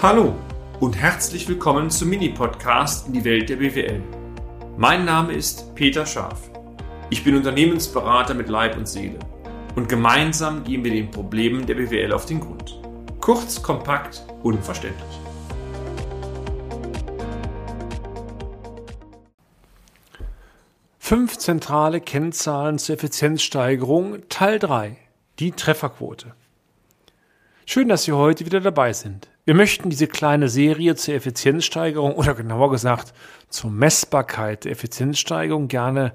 Hallo und herzlich willkommen zum Mini-Podcast in die Welt der BWL. Mein Name ist Peter Scharf. Ich bin Unternehmensberater mit Leib und Seele und gemeinsam gehen wir den Problemen der BWL auf den Grund. Kurz, kompakt, unverständlich. Fünf zentrale Kennzahlen zur Effizienzsteigerung Teil 3. Die Trefferquote. Schön, dass Sie heute wieder dabei sind. Wir möchten diese kleine Serie zur Effizienzsteigerung oder genauer gesagt zur Messbarkeit der Effizienzsteigerung gerne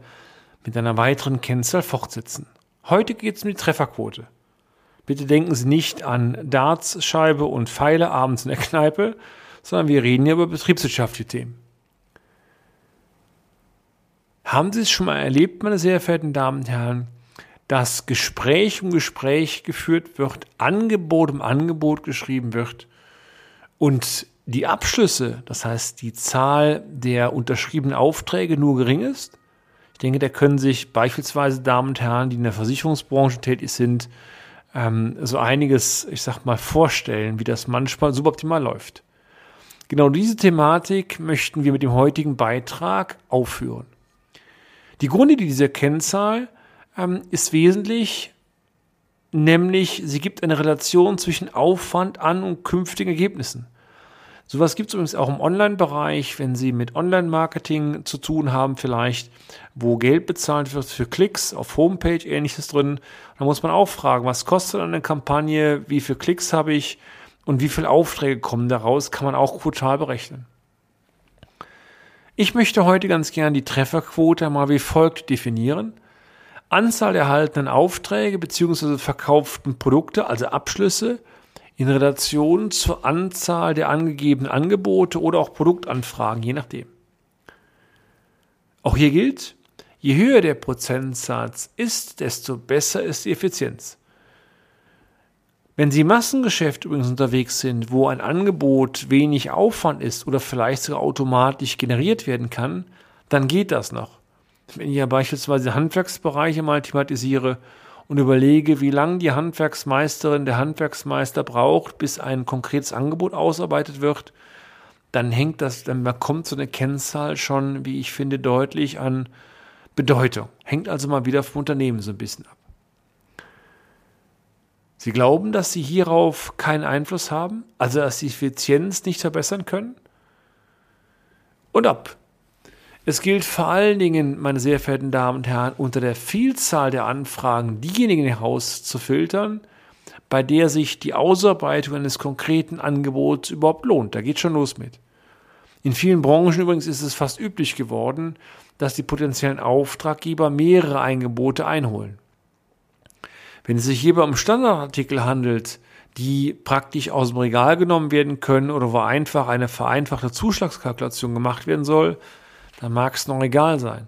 mit einer weiteren Kennzahl fortsetzen. Heute geht es um die Trefferquote. Bitte denken Sie nicht an Dartscheibe und Pfeile abends in der Kneipe, sondern wir reden hier über betriebswirtschaftliche Themen. Haben Sie es schon mal erlebt, meine sehr verehrten Damen und Herren, dass Gespräch um Gespräch geführt wird, Angebot um Angebot geschrieben wird und die Abschlüsse, das heißt die Zahl der unterschriebenen Aufträge nur gering ist? Ich denke, da können sich beispielsweise Damen und Herren, die in der Versicherungsbranche tätig sind, ähm, so einiges, ich sag mal, vorstellen, wie das manchmal suboptimal läuft. Genau diese Thematik möchten wir mit dem heutigen Beitrag aufführen. Die Grundidee dieser Kennzahl ähm, ist wesentlich, nämlich sie gibt eine Relation zwischen Aufwand an und künftigen Ergebnissen. Sowas gibt es übrigens auch im Online-Bereich, wenn Sie mit Online-Marketing zu tun haben, vielleicht, wo Geld bezahlt wird für Klicks auf Homepage, ähnliches drin. Da muss man auch fragen, was kostet eine Kampagne, wie viele Klicks habe ich und wie viele Aufträge kommen daraus, kann man auch quotal berechnen. Ich möchte heute ganz gern die Trefferquote mal wie folgt definieren. Anzahl erhaltenen Aufträge bzw. verkauften Produkte, also Abschlüsse, in Relation zur Anzahl der angegebenen Angebote oder auch Produktanfragen, je nachdem. Auch hier gilt, je höher der Prozentsatz ist, desto besser ist die Effizienz. Wenn Sie im Massengeschäft übrigens unterwegs sind, wo ein Angebot wenig Aufwand ist oder vielleicht sogar automatisch generiert werden kann, dann geht das noch. Wenn ich ja beispielsweise Handwerksbereiche mal thematisiere und überlege, wie lange die Handwerksmeisterin, der Handwerksmeister braucht, bis ein konkretes Angebot ausarbeitet wird, dann hängt das, dann bekommt so eine Kennzahl schon, wie ich finde, deutlich an Bedeutung. Hängt also mal wieder vom Unternehmen so ein bisschen ab. Sie glauben, dass Sie hierauf keinen Einfluss haben, also dass Sie Effizienz nicht verbessern können? Und ab. Es gilt vor allen Dingen, meine sehr verehrten Damen und Herren, unter der Vielzahl der Anfragen diejenigen herauszufiltern, bei der sich die Ausarbeitung eines konkreten Angebots überhaupt lohnt. Da geht schon los mit. In vielen Branchen übrigens ist es fast üblich geworden, dass die potenziellen Auftraggeber mehrere Angebote einholen. Wenn es sich hierbei um Standardartikel handelt, die praktisch aus dem Regal genommen werden können oder wo einfach eine vereinfachte Zuschlagskalkulation gemacht werden soll, dann mag es noch egal sein.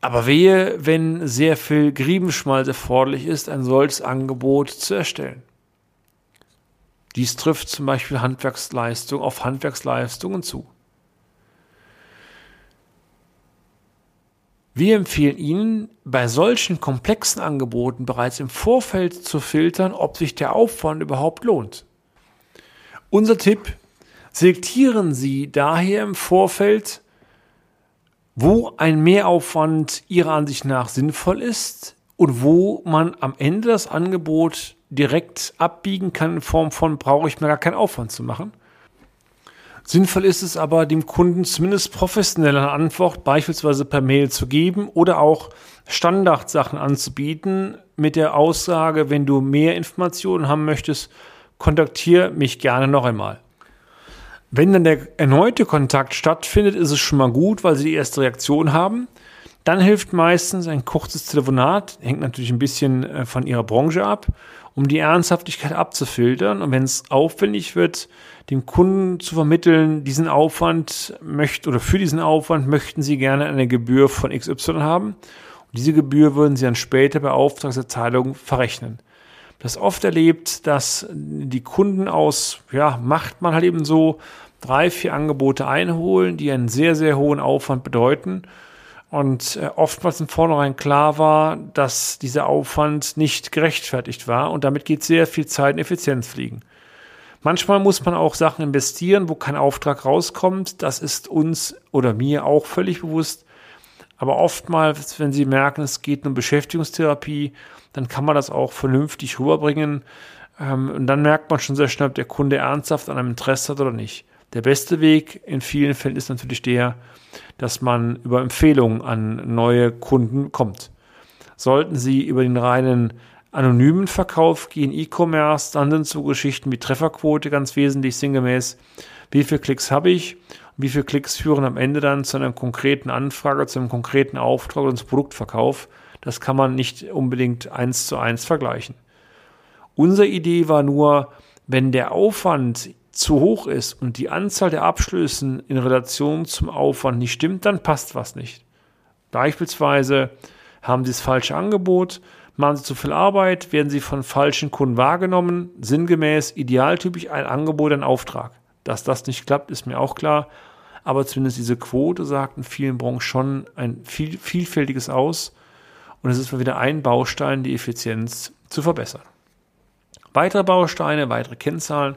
Aber wehe, wenn sehr viel Griebenschmalz erforderlich ist, ein solches Angebot zu erstellen. Dies trifft zum Beispiel Handwerksleistung auf Handwerksleistungen zu. Wir empfehlen Ihnen, bei solchen komplexen Angeboten bereits im Vorfeld zu filtern, ob sich der Aufwand überhaupt lohnt. Unser Tipp, selektieren Sie daher im Vorfeld wo ein Mehraufwand Ihrer Ansicht nach sinnvoll ist und wo man am Ende das Angebot direkt abbiegen kann in Form von, brauche ich mir gar keinen Aufwand zu machen. Sinnvoll ist es aber, dem Kunden zumindest professionell Antwort beispielsweise per Mail zu geben oder auch Standardsachen anzubieten mit der Aussage, wenn du mehr Informationen haben möchtest, kontaktiere mich gerne noch einmal. Wenn dann der erneute Kontakt stattfindet, ist es schon mal gut, weil sie die erste Reaktion haben. Dann hilft meistens ein kurzes Telefonat, hängt natürlich ein bisschen äh, von ihrer Branche ab, um die Ernsthaftigkeit abzufiltern. Und wenn es aufwendig wird, dem Kunden zu vermitteln, diesen Aufwand möchte oder für diesen Aufwand möchten sie gerne eine Gebühr von XY haben. Und diese Gebühr würden sie dann später bei Auftragserteilung verrechnen das oft erlebt, dass die Kunden aus, ja, macht man halt eben so, drei, vier Angebote einholen, die einen sehr, sehr hohen Aufwand bedeuten. Und äh, oftmals im Vornherein klar war, dass dieser Aufwand nicht gerechtfertigt war und damit geht sehr viel Zeit und Effizienz fliegen. Manchmal muss man auch Sachen investieren, wo kein Auftrag rauskommt. Das ist uns oder mir auch völlig bewusst. Aber oftmals, wenn Sie merken, es geht um Beschäftigungstherapie, dann kann man das auch vernünftig rüberbringen. Ähm, und dann merkt man schon sehr schnell, ob der Kunde ernsthaft an einem Interesse hat oder nicht. Der beste Weg in vielen Fällen ist natürlich der, dass man über Empfehlungen an neue Kunden kommt. Sollten Sie über den reinen anonymen Verkauf gehen, E-Commerce, dann sind so Geschichten wie Trefferquote ganz wesentlich sinngemäß. Wie viele Klicks habe ich? Wie viele Klicks führen am Ende dann zu einer konkreten Anfrage, zu einem konkreten Auftrag und zum Produktverkauf? Das kann man nicht unbedingt eins zu eins vergleichen. Unsere Idee war nur, wenn der Aufwand zu hoch ist und die Anzahl der Abschlüssen in Relation zum Aufwand nicht stimmt, dann passt was nicht. Beispielsweise haben Sie das falsche Angebot, machen Sie zu viel Arbeit, werden Sie von falschen Kunden wahrgenommen, sinngemäß, idealtypisch ein Angebot, ein Auftrag. Dass das nicht klappt, ist mir auch klar, aber zumindest diese Quote sagt in vielen Branchen schon ein viel, vielfältiges aus und es ist mal wieder ein Baustein, die Effizienz zu verbessern. Weitere Bausteine, weitere Kennzahlen